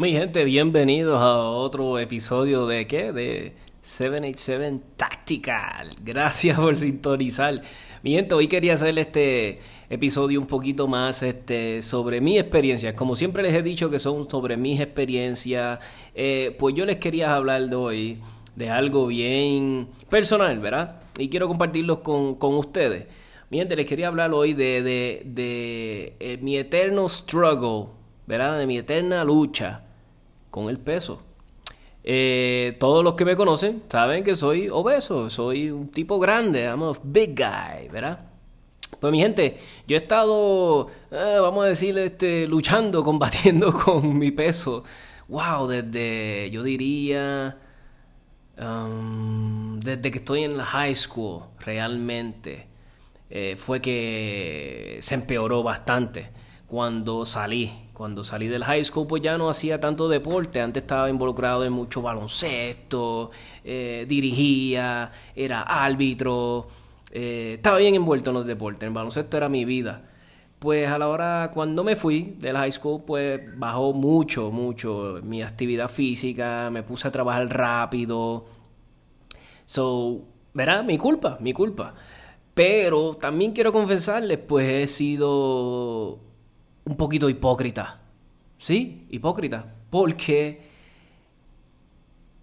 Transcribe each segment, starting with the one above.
Mi gente, bienvenidos a otro episodio de ¿qué? De 787 Tactical. Gracias por sintonizar. Mi gente, hoy quería hacer este episodio un poquito más este, sobre mi experiencia. Como siempre les he dicho que son sobre mis experiencias, eh, pues yo les quería hablar de hoy de algo bien personal, ¿verdad? Y quiero compartirlo con, con ustedes. Mi gente, les quería hablar hoy de, de, de eh, mi eterno struggle, ¿verdad? De mi eterna lucha con el peso. Eh, todos los que me conocen saben que soy obeso, soy un tipo grande, I'm a big guy, ¿verdad? Pues mi gente, yo he estado, eh, vamos a decir, este, luchando, combatiendo con mi peso. Wow, desde, yo diría, um, desde que estoy en la high school, realmente, eh, fue que se empeoró bastante cuando salí. Cuando salí del high school, pues ya no hacía tanto deporte. Antes estaba involucrado en mucho baloncesto, eh, dirigía, era árbitro, eh, estaba bien envuelto en los deportes. El baloncesto era mi vida. Pues a la hora, cuando me fui del high school, pues bajó mucho, mucho mi actividad física, me puse a trabajar rápido. So, ¿verdad? Mi culpa, mi culpa. Pero también quiero confesarles, pues he sido un poquito hipócrita. ¿Sí? Hipócrita. Porque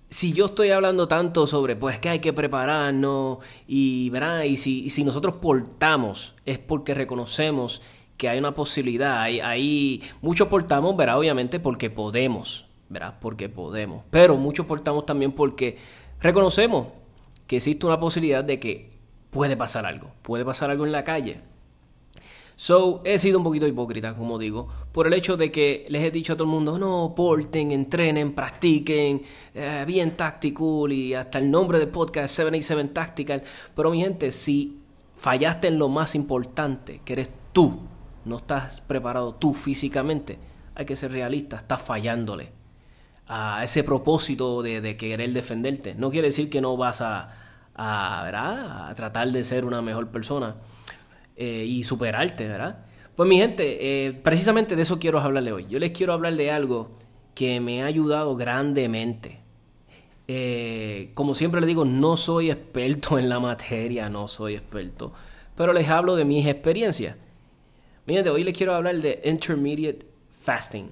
si yo estoy hablando tanto sobre pues que hay que prepararnos y, ¿verdad? y si, si nosotros portamos es porque reconocemos que hay una posibilidad, hay, hay muchos portamos, ¿verdad? Obviamente porque podemos, ¿verdad? Porque podemos, pero muchos portamos también porque reconocemos que existe una posibilidad de que puede pasar algo, puede pasar algo en la calle, So, he sido un poquito hipócrita, como digo, por el hecho de que les he dicho a todo el mundo, no, porten, entrenen, practiquen, eh, bien tactical y hasta el nombre del podcast 787 Tactical. Pero mi gente, si fallaste en lo más importante, que eres tú, no estás preparado tú físicamente, hay que ser realista, estás fallándole a ese propósito de, querer defenderte. No quiere decir que no vas a, a, a tratar de ser una mejor persona eh, y superarte, ¿verdad? Pues mi gente, eh, precisamente de eso quiero hablarle hoy. Yo les quiero hablar de algo que me ha ayudado grandemente. Eh, como siempre les digo, no soy experto en la materia, no soy experto, pero les hablo de mis experiencias. Miren, hoy les quiero hablar de intermediate fasting.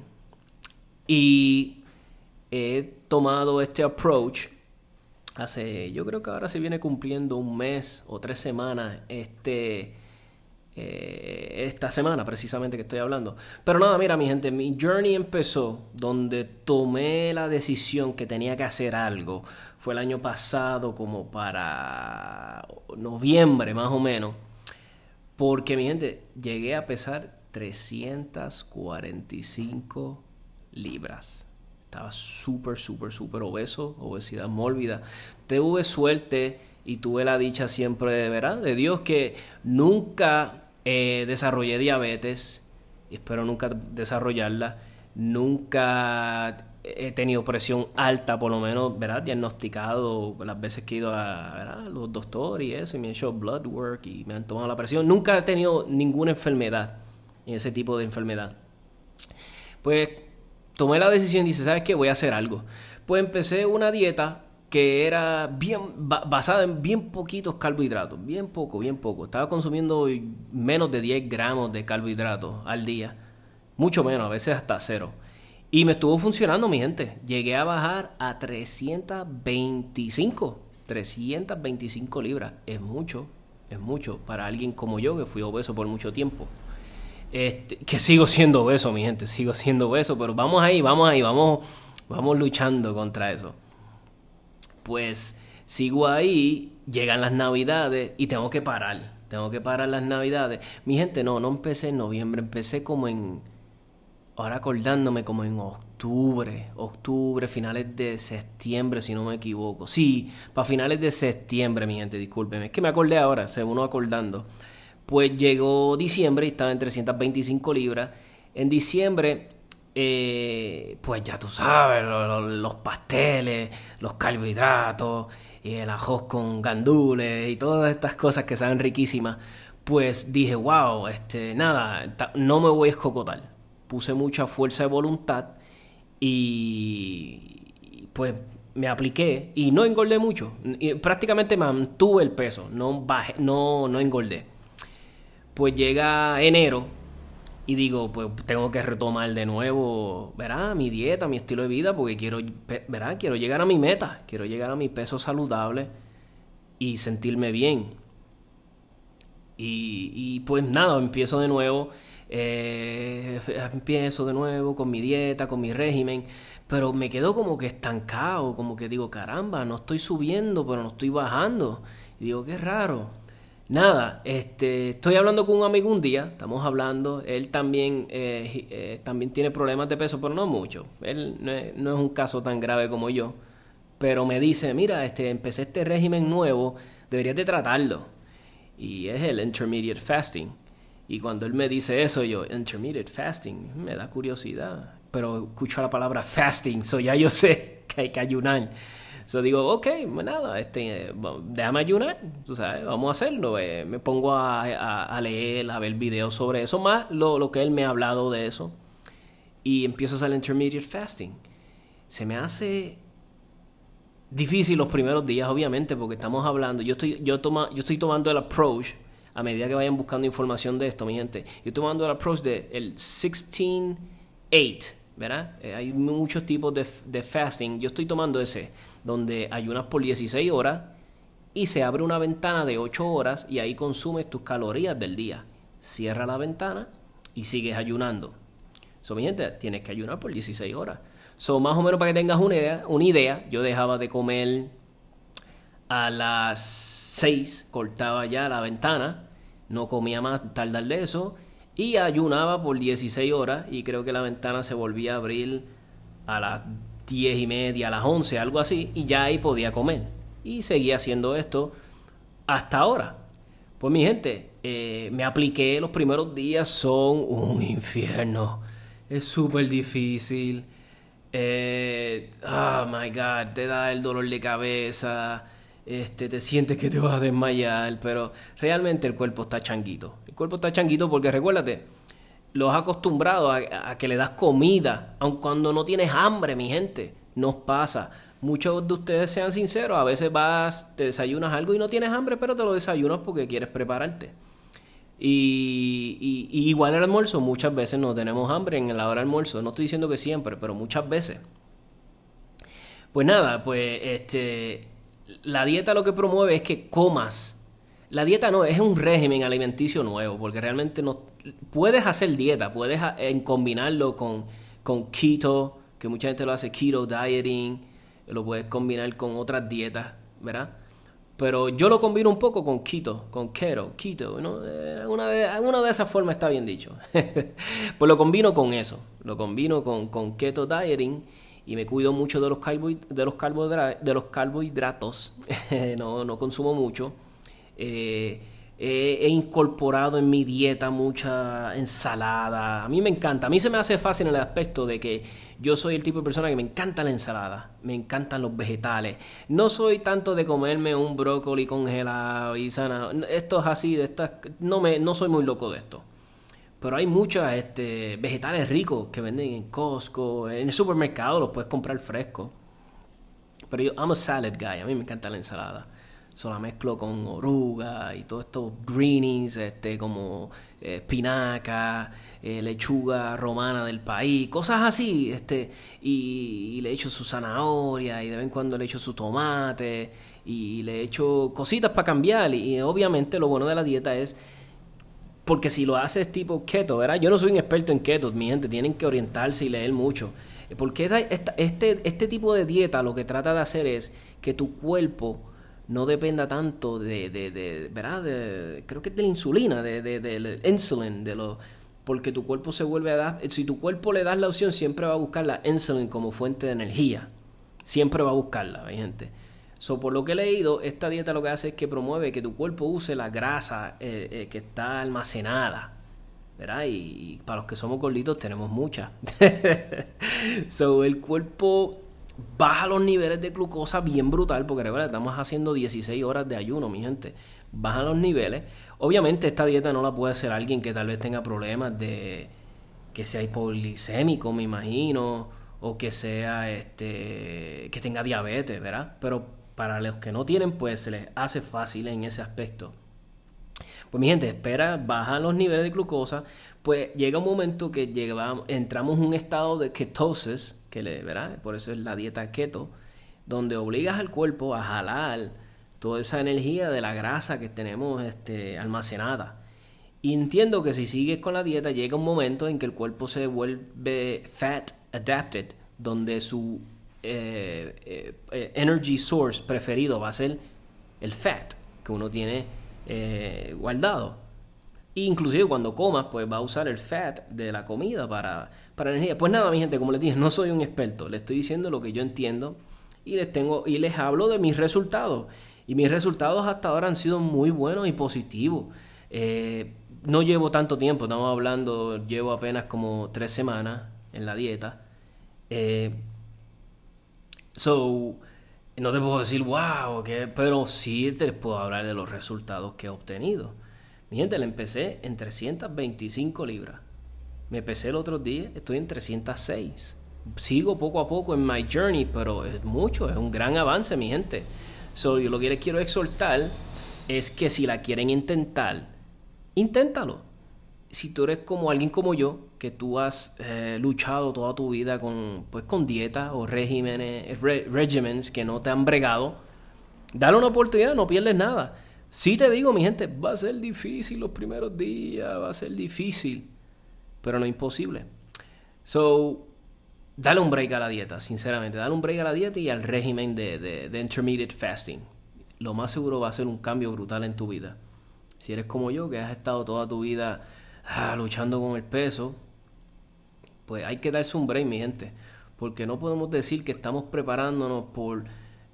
Y he tomado este approach hace, yo creo que ahora se viene cumpliendo un mes o tres semanas este eh, esta semana precisamente que estoy hablando. Pero nada, mira mi gente, mi journey empezó donde tomé la decisión que tenía que hacer algo. Fue el año pasado como para noviembre más o menos. Porque mi gente, llegué a pesar 345 libras. Estaba súper, súper, súper obeso, obesidad mórbida. Tuve suerte y tuve la dicha siempre de, ¿verdad? de Dios que nunca eh, desarrollé diabetes, y espero nunca desarrollarla. Nunca he tenido presión alta, por lo menos, ¿verdad? Diagnosticado las veces que he ido a los doctores y eso, y me han hecho blood work y me han tomado la presión. Nunca he tenido ninguna enfermedad, ese tipo de enfermedad. Pues tomé la decisión y dije, ¿sabes qué? Voy a hacer algo. Pues empecé una dieta que era bien basada en bien poquitos carbohidratos, bien poco, bien poco. Estaba consumiendo menos de 10 gramos de carbohidratos al día, mucho menos, a veces hasta cero. Y me estuvo funcionando, mi gente. Llegué a bajar a 325, 325 libras. Es mucho, es mucho para alguien como yo que fui obeso por mucho tiempo. Este, que sigo siendo obeso, mi gente, sigo siendo obeso, pero vamos ahí, vamos ahí, vamos, vamos luchando contra eso pues sigo ahí, llegan las navidades y tengo que parar. Tengo que parar las navidades. Mi gente, no, no empecé en noviembre, empecé como en, ahora acordándome como en octubre, octubre, finales de septiembre, si no me equivoco. Sí, para finales de septiembre, mi gente, discúlpeme. Es que me acordé ahora, se uno acordando. Pues llegó diciembre y estaba en 325 libras. En diciembre eh, pues ya tú sabes, los, pasteles, los carbohidratos, y el ajos con gandules y todas estas cosas que saben riquísimas, pues dije, wow, este, nada, no me voy a escocotar. Puse mucha fuerza de voluntad Y pues me apliqué y no engordé mucho. prácticamente mantuve el peso, no, bajé, no, no engordé. Pues llega enero y digo, pues tengo que retomar de nuevo, verá, mi dieta, mi estilo de vida, porque quiero, verá, quiero llegar a mi meta, quiero llegar a mi peso saludable y sentirme bien. Y, pues nada, empiezo de nuevo, eh, empiezo de nuevo con mi dieta, con mi régimen, pero me quedo como que estancado, como que digo, caramba, no estoy subiendo, pero no estoy bajando. Y digo, qué raro. Nada, este, estoy hablando con un amigo un día, estamos hablando, él también, eh, eh, también tiene problemas de peso, pero no mucho. Él no es, no es, un caso tan grave como yo, pero me dice, mira, este, empecé este régimen nuevo, deberías de tratarlo. Y es el intermediate fasting. Y cuando él me dice eso, yo, intermediate fasting, me da curiosidad. Pero escucho la palabra fasting, so ya yo sé que hay que ayunar. So digo, ok, pues nada, este, déjame ayunar, tú sabes, vamos a hacerlo. Eh, me pongo a, leer, a ver videos sobre eso, más lo, lo, que él me ha hablado de eso. Y empiezo a hacer intermediate fasting. Se me hace difícil los primeros días, obviamente, porque estamos hablando, yo estoy, yo toma, yo estoy tomando el approach, a medida que vayan buscando información de esto, mi gente, yo estoy tomando el approach de el 16-8, ¿verdad? Eh, hay muchos tipos de, fasting, yo estoy tomando ese donde ayunas por 16 horas y se abre una ventana de 8 horas y ahí consumes tus calorías del día. Cierra la ventana y sigues ayunando. So, mi gente, tienes que ayunar por 16 horas. So, más o menos para que tengas una idea, una idea, yo dejaba de comer a las 6, cortaba ya la ventana, no comía más tardar de eso y ayunaba por 16 horas y creo que la ventana se volvía a abrir a las 10 y media, a las 11, algo así, y ya ahí podía comer. Y seguía haciendo esto hasta ahora. Pues mi gente, eh, me apliqué, los primeros días son un infierno. Es súper difícil. Eh, oh my God, te da el dolor de cabeza. Este, te sientes que te vas a desmayar, pero realmente el cuerpo está changuito. El cuerpo está changuito porque recuérdate, los has acostumbrado a, que le das comida, aun cuando no tienes hambre, mi gente. Nos pasa. Muchos de ustedes sean sinceros, a veces vas, te desayunas algo y no tienes hambre, pero te lo desayunas porque quieres prepararte. Y, igual el almuerzo, muchas veces no tenemos hambre en la hora del almuerzo. No estoy diciendo que siempre, pero muchas veces. Pues nada, pues este, la dieta lo que promueve es que comas la dieta no, es un régimen alimenticio nuevo, porque realmente no puedes hacer dieta, puedes combinarlo con, con keto, que mucha gente lo hace keto dieting, lo puedes combinar con otras dietas, ¿verdad? Pero yo lo combino un poco con keto, con keto, keto, ¿no? Eh, alguna, de, alguna de esas formas está bien dicho. pues lo combino con eso, lo combino con, con keto dieting y me cuido mucho de los, de carbohidratos, no, no consumo mucho eh, he incorporado en mi dieta mucha ensalada. A mí me encanta. A mí se me hace fácil en el aspecto de que yo soy el tipo de persona que me encanta la ensalada. Me encantan los vegetales. No soy tanto de comerme un brócoli congelado y sana. Esto es así, de estas. No, me, no soy muy loco de esto. Pero hay muchos este, vegetales ricos que venden en Costco. En el supermercado los puedes comprar fresco. Pero yo, I'm a salad guy. A mí me encanta la ensalada. So la mezclo con oruga y todos estos greenies, este, como eh, espinaca, eh, lechuga romana del país, cosas así, este, y, le echo su zanahoria y de vez en cuando le echo su tomate y le echo cositas para cambiar y, obviamente lo bueno de la dieta es porque si lo haces tipo keto, ¿verdad? Yo no soy un experto en keto, mi gente, tienen que orientarse y leer mucho. Porque este, este tipo de dieta lo que trata de hacer es que tu cuerpo no dependa tanto de, de, de ¿verdad? De, creo que es de la insulina, de, de, del insulin, de lo, porque tu cuerpo se vuelve a dar, si tu cuerpo le das la opción, siempre va a buscar la insulin como fuente de energía, siempre va a buscarla, gente. So, por lo que he leído, esta dieta lo que hace es que promueve que tu cuerpo use la grasa eh, eh, que está almacenada. ¿verdad? Y, para los que somos gorditos tenemos mucha. so, el cuerpo baja los niveles de glucosa bien brutal, porque recuerda, estamos haciendo 16 horas de ayuno, mi gente. Bajan los niveles. Obviamente esta dieta no la puede hacer alguien que tal vez tenga problemas de que sea hipoglicémico, me imagino, o que sea este que tenga diabetes, ¿verdad? Pero para los que no tienen, pues se les hace fácil en ese aspecto. Pues mi gente, espera, bajan los niveles de glucosa, pues llega un momento que llegamos, entramos en un estado de ketosis, que le, ¿verdad? Por eso es la dieta keto, donde obligas al cuerpo a jalar toda esa energía de la grasa que tenemos este, almacenada. Y entiendo que si sigues con la dieta llega un momento en que el cuerpo se vuelve fat adapted, donde su eh, eh, eh, energy source preferido va a ser el fat que uno tiene guardado. Inclusive cuando comas, pues va a usar el fat de la comida para, para energía. Pues nada, mi gente, como les dije, no soy un experto. Les estoy diciendo lo que yo entiendo y les tengo y les hablo de mis resultados. Y mis resultados hasta ahora han sido muy buenos y positivos. no llevo tanto tiempo, estamos hablando, llevo apenas como tres semanas en la dieta. Eh, So, no te puedo decir, wow, pero sí te puedo hablar de los resultados que he obtenido. Mi gente, le empecé en 325 libras. Me pesé el otro día, estoy en 306. Sigo poco a poco en my journey, pero es mucho, es un gran avance, mi gente. So, yo lo que les quiero exhortar es que si la quieren intentar, inténtalo si tú eres como alguien como yo, que tú has eh, luchado toda tu vida con, pues, con dietas o regímenes, regimens que no te han bregado, dale una oportunidad, no pierdes nada. Si te digo, mi gente, va a ser difícil los primeros días, va a ser difícil, pero no imposible. So, dale un break a la dieta, sinceramente, dale un break a la dieta y al régimen de, de, de intermediate fasting. Lo más seguro va a ser un cambio brutal en tu vida. Si eres como yo, que has estado toda tu vida Ah, luchando con el peso, pues hay que darse un break, mi gente. Porque no podemos decir que estamos preparándonos por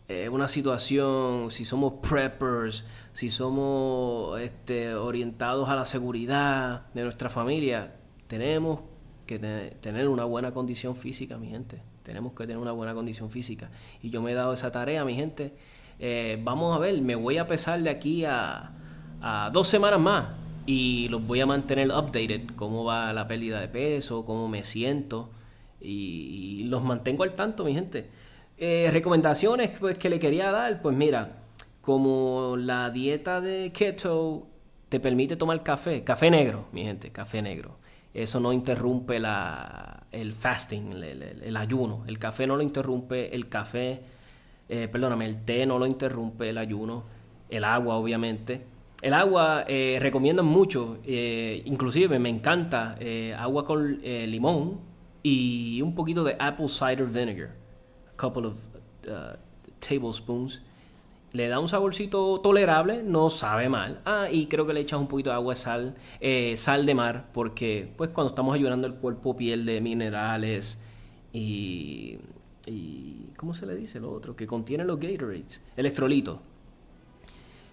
eh, una situación, si somos preppers, si somos este, orientados a la seguridad de nuestra familia, tenemos que tener una buena condición física, mi gente. Tenemos que tener una buena condición física. Y yo me he dado esa tarea, mi gente. Eh, vamos a ver, me voy a pesar de aquí a, a dos semanas más y los voy a mantener updated, cómo va la pérdida de peso, cómo me siento y, los mantengo al tanto, mi gente. Eh, recomendaciones pues, que le quería dar, pues mira, como la dieta de keto te permite tomar café, café negro, mi gente, café negro. Eso no interrumpe la, el fasting, el, ayuno. El café no lo interrumpe, el café, eh, perdóname, el té no lo interrumpe el ayuno, el agua obviamente el agua eh, recomiendan mucho, eh, inclusive me encanta eh, agua con eh, limón y un poquito de apple cider vinegar, a couple of uh, tablespoons. Le da un saborcito tolerable, no sabe mal. Ah, y creo que le echas un poquito de agua sal, sal de mar, porque pues cuando estamos ayudando el cuerpo pierde minerales y, y ¿cómo se le dice lo otro? Que contiene los Gatorades, electrolitos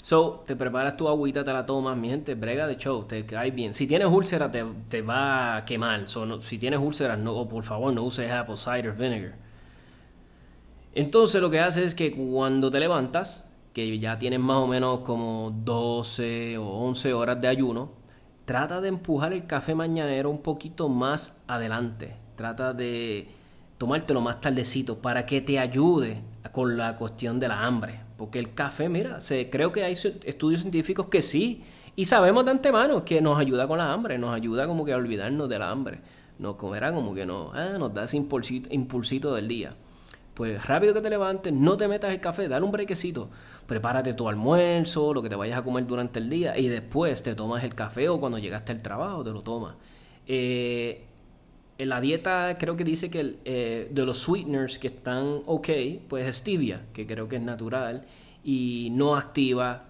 So, te preparas tu agüita, te la tomas, mi gente, brega de show, te cae bien. Si tienes úlcera, te, te va a quemar. So, si tienes úlceras, no, por favor, no uses apple cider vinegar. Entonces, lo que hace es que cuando te levantas, que ya tienes más o menos como 12 o 11 horas de ayuno, trata de empujar el café mañanero un poquito más adelante. Trata de tomártelo más tardecito para que te ayude con la cuestión de la hambre. Porque el café, mira, se, creo que hay estudios científicos que sí. Y sabemos de antemano que nos ayuda con la hambre, nos ayuda como que a olvidarnos de la hambre. Nos comerá como que no, ah, nos da ese impulsito, impulsito del día. Pues rápido que te levantes, no te metas el café, dale un brequecito. Prepárate tu almuerzo, lo que te vayas a comer durante el día y después te tomas el café o cuando llegaste al trabajo te lo tomas. Eh, en la dieta creo que dice que eh, de los sweeteners que están ok, pues stevia, que creo que es natural y no activa,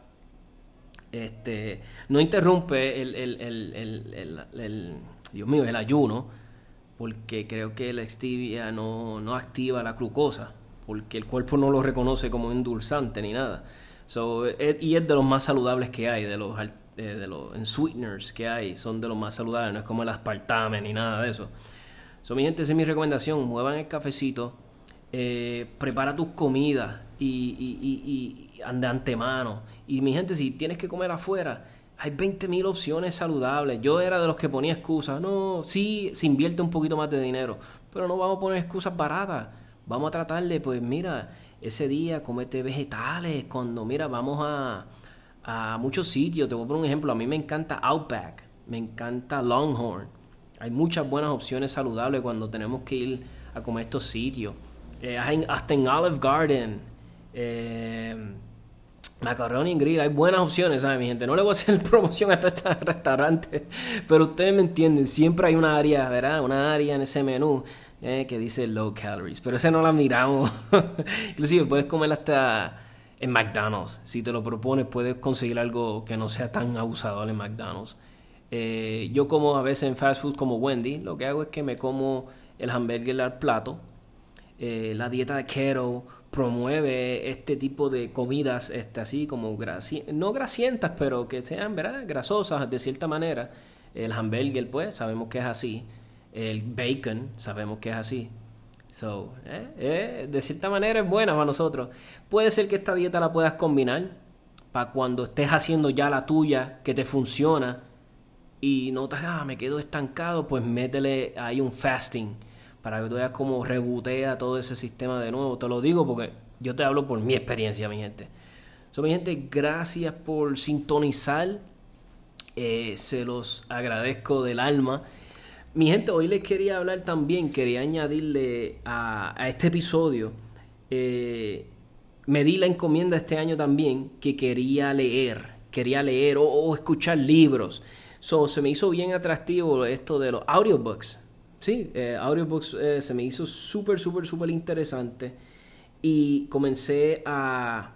este, no interrumpe el, el, el, Dios mío, el ayuno, porque creo que la stevia no, no, activa la glucosa, porque el cuerpo no lo reconoce como endulzante ni nada. So, eh, y es de los más saludables que hay, de los, eh, de los sweeteners que hay, son de los más saludables, no es como el aspartame ni nada de eso. So, mi gente, esa es mi recomendación. Muevan el cafecito, eh, prepara tus comidas y, y, y, y, de antemano. Y mi gente, si tienes que comer afuera, hay 20.000 opciones saludables. Yo era de los que ponía excusas. No, sí, se invierte un poquito más de dinero, pero no vamos a poner excusas baratas. Vamos a tratar de, pues mira, ese día comete vegetales. Cuando, mira, vamos a, a muchos sitios. Te voy a poner un ejemplo. A mí me encanta Outback, me encanta Longhorn. Hay muchas buenas opciones saludables cuando tenemos que ir a comer estos sitios. Eh, hasta en Olive Garden. Eh, Macaroni grill, hay buenas opciones, ¿sabes, mi gente? No le voy a hacer promoción a este restaurante, pero ustedes me entienden, siempre hay una área, ¿verdad? Una área en ese menú eh, que dice low calories, pero ese no la miramos. Inclusive puedes comer hasta en McDonald's, si te lo propones puedes conseguir algo que no sea tan abusador en McDonald's. Eh, yo como a veces en fast food como Wendy, lo que hago es que me como el hamburger al plato, eh, la dieta de keto promueve este tipo de comidas este, así como no grasientas, pero que sean grasosas de cierta manera. El hamburger, pues, sabemos que es así. El bacon, sabemos que es así. So, eh, de cierta manera es buena para nosotros. Puede ser que esta dieta la puedas combinar para cuando estés haciendo ya la tuya, que te funciona, y notas, ah, me quedo estancado, pues métele ahí un fasting para que tú veas cómo rebotea todo ese sistema de nuevo. Te lo digo porque yo te hablo por mi experiencia, mi gente. So, mi gente, gracias por sintonizar. Eh, se los agradezco del alma. Mi gente, hoy les quería hablar también, quería añadirle a, este episodio. Eh, me di la encomienda este año también que quería leer, quería leer o, escuchar libros. So, se me hizo bien atractivo esto de los audiobooks sí, eh, audiobooks eh, se me hizo súper, súper, súper interesante. Y comencé a...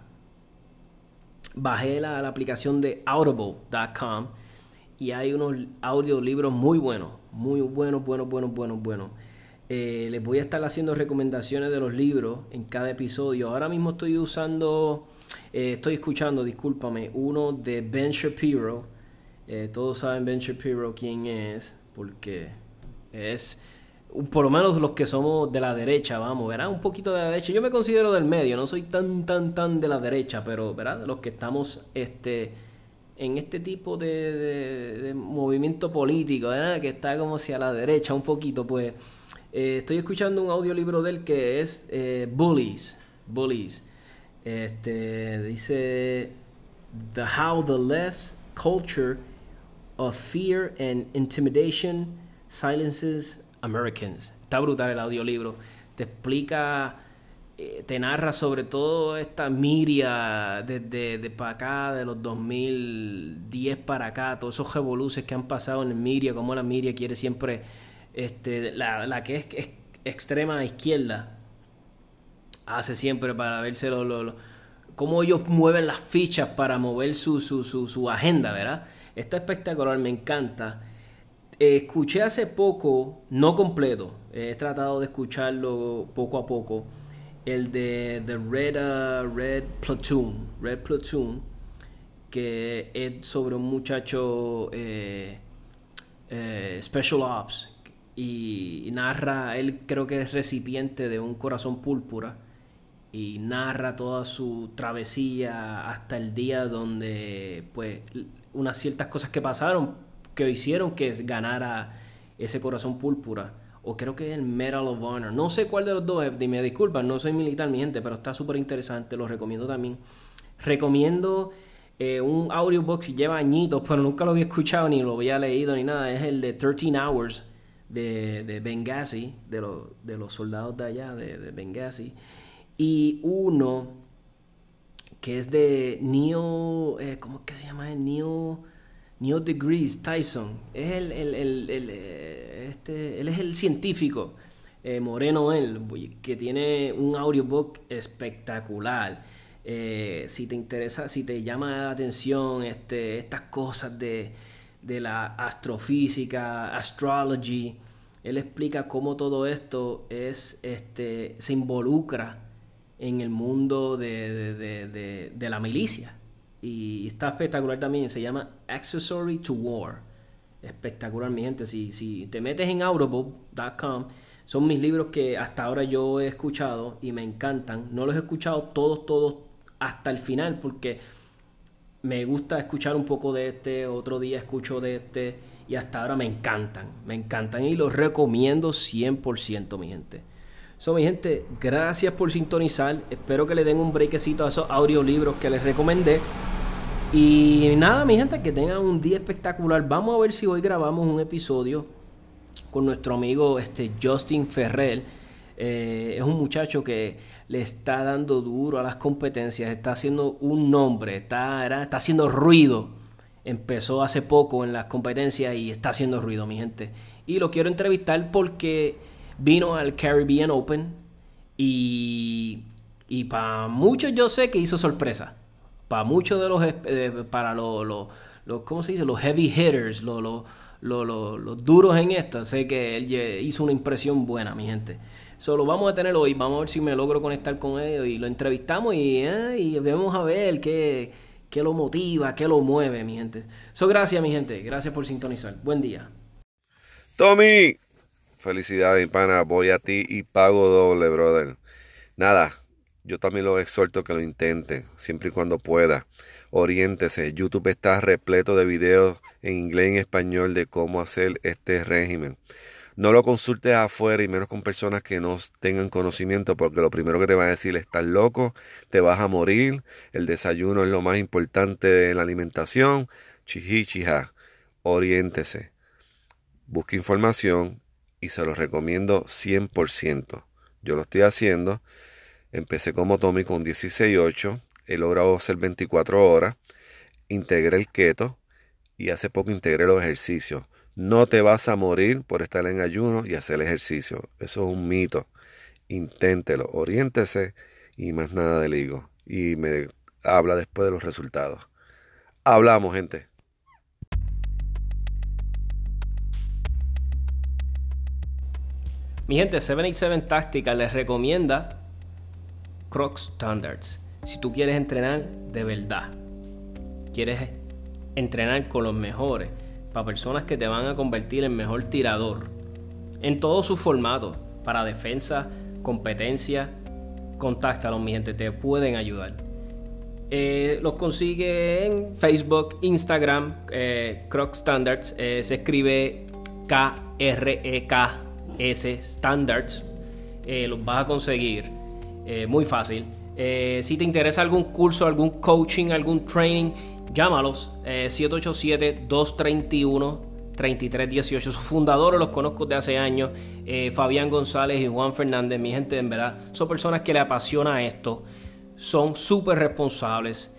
Bajé la, aplicación de audible.com y hay unos audiolibros muy buenos, muy buenos, buenos, buenos, buenos, buenos. Eh, les voy a estar haciendo recomendaciones de los libros en cada episodio. Ahora mismo estoy usando, estoy escuchando, discúlpame, uno de Ben Shapiro. Todos saben Ben Shapiro quién es, porque es por lo menos los que somos de la derecha, vamos, ¿verdad? Un poquito de la derecha. Yo me considero del medio, no soy tan, tan, tan de la derecha, pero, ¿verdad? Los que estamos este, en este tipo de, movimiento político, ¿verdad? Que está como hacia la derecha un poquito, pues eh, estoy escuchando un audiolibro de él que es eh, Bullies. Bullies. Este, dice The How the Left's Culture of Fear and Intimidation Silences Americans. Está brutal el audiolibro. Te explica, eh, te narra sobre todo esta miria desde de para acá, de los 2010 para acá, todos esos revoluciones que han pasado en Miria, como la Miria quiere siempre, este, la, la que es, extrema izquierda, hace siempre para verse lo, lo, cómo ellos mueven las fichas para mover su, su, su, su agenda, ¿verdad? Está espectacular, me encanta. Escuché hace poco, no completo, he tratado de escucharlo poco a poco, el de The Red, uh, Red Platoon, Red Platoon, que es sobre un muchacho eh, eh, Special Ops y, narra, él creo que es recipiente de un corazón púrpura y narra toda su travesía hasta el día donde pues unas ciertas cosas que pasaron que hicieron que ganara ese corazón púrpura. O creo que es el Medal of Honor. No sé cuál de los dos es. Disculpa, no soy militar, mi gente, pero está súper interesante. Lo recomiendo también. Recomiendo eh, un audiobook si lleva añitos, pero nunca lo había escuchado ni lo había leído ni nada. Es el de 13 Hours de, de Benghazi, de, de los soldados de allá, de, de Benghazi. Y uno que es de Neil, eh, ¿cómo que se llama? Neil Neil Degrees Tyson. Es el, el, el, eh, este, él es el científico, eh, moreno él, que tiene un audiobook espectacular. Eh, si te interesa, si te llama la atención este, estas cosas de, de la astrofísica, astrology, él explica cómo todo esto es, este, se involucra en el mundo de, de, de la milicia y está espectacular también. Se llama Accessory to War. Espectacular, mi gente. Si, si te metes en audible.com, son mis libros que hasta ahora yo he escuchado y me encantan. No los he escuchado todos, todos hasta el final porque me gusta escuchar un poco de este, otro día escucho de este y hasta ahora me encantan, me encantan y los recomiendo 100% mi gente. So, mi gente, gracias por sintonizar. Espero que le den un breakcito a esos audiolibros que les recomendé. Y nada, mi gente, que tengan un día espectacular. Vamos a ver si hoy grabamos un episodio con nuestro amigo este, Justin Ferrell. Eh, es un muchacho que le está dando duro a las competencias, está haciendo un nombre, está, está haciendo ruido. Empezó hace poco en las competencias y está haciendo ruido, mi gente. Y lo quiero entrevistar porque vino al Caribbean Open y, y para muchos yo sé que hizo sorpresa. Para muchos de los, eh, para los, los, ¿cómo se dice? Los heavy hitters, los, los, duros en esta, sé que él hizo una impresión buena, mi gente. Solo vamos a tener hoy, vamos a ver si me logro conectar con ellos y lo entrevistamos y, eh, y vamos a ver qué, qué lo motiva, qué lo mueve, mi gente. So, gracias, mi gente. Gracias por sintonizar. Buen día. Tommy, Felicidades, mi pana. Voy a ti y pago doble, brother. Nada, yo también lo exhorto que lo intente, siempre y cuando pueda. Oriéntese. YouTube está repleto de videos en inglés y en español de cómo hacer este régimen. No lo consultes afuera y menos con personas que no tengan conocimiento, porque lo primero que te van a decir es: estás loco, te vas a morir. El desayuno es lo más importante de la alimentación. Chihichija. Oriéntese. Busque información y se los recomiendo 100%. Yo lo estoy haciendo. Empecé como Tommy con 16.8. He logrado hacer 24 horas. Integré el keto y hace poco integré los ejercicios. No te vas a morir por estar en ayuno y hacer ejercicio. Eso es un mito. Inténtelo, oriéntese y más nada del higo. Y me habla después de los resultados. Hablamos, gente. Mi gente, 787 Tactical les recomienda Crocs Standards. Si tú quieres entrenar de verdad, quieres entrenar con los mejores, para personas que te van a convertir en mejor tirador, en todos sus formatos, para defensa, competencia, contáctalos, mi gente, te pueden ayudar. Eh, los consigue en Facebook, Instagram, eh, Crocs Standards, eh, se escribe K-R-E-K S Standards, eh, los vas a conseguir eh, muy fácil. Eh, si te interesa algún curso, algún coaching, algún training, llámalos 787-231-3318. Sus fundadores los conozco de hace años, Fabián González y Juan Fernández. Mi gente, en verdad, son personas que le apasiona esto, son súper responsables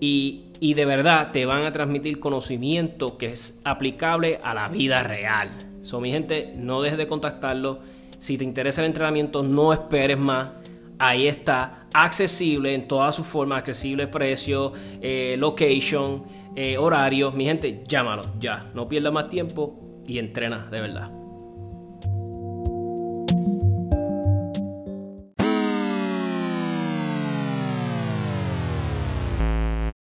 y, y de verdad te van a transmitir conocimiento que es aplicable a la vida real. So, mi gente, no dejes de contactarlo. Si te interesa el entrenamiento, no esperes más. Ahí está, accesible en todas sus formas, accesible precio, eh, location, eh, horario. Mi gente, llámalo ya. No pierdas más tiempo y entrena de verdad.